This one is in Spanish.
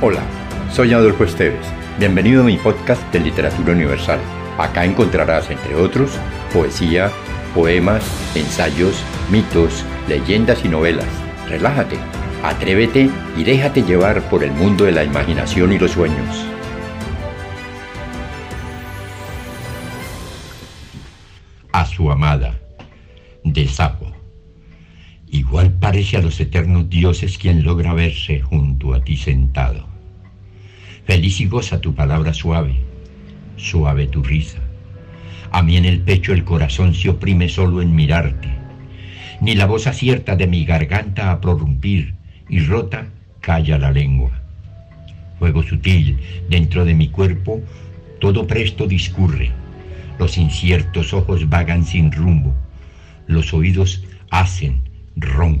Hola, soy Adolfo Esteves. Bienvenido a mi podcast de Literatura Universal. Acá encontrarás, entre otros, poesía, poemas, ensayos, mitos, leyendas y novelas. Relájate, atrévete y déjate llevar por el mundo de la imaginación y los sueños. A su amada, de Sapo. Igual parece a los eternos dioses quien logra verse junto a ti sentado. Feliz y goza tu palabra suave, suave tu risa. A mí en el pecho el corazón se oprime solo en mirarte, ni la voz acierta de mi garganta a prorrumpir y rota calla la lengua. Fuego sutil dentro de mi cuerpo, todo presto discurre, los inciertos ojos vagan sin rumbo, los oídos hacen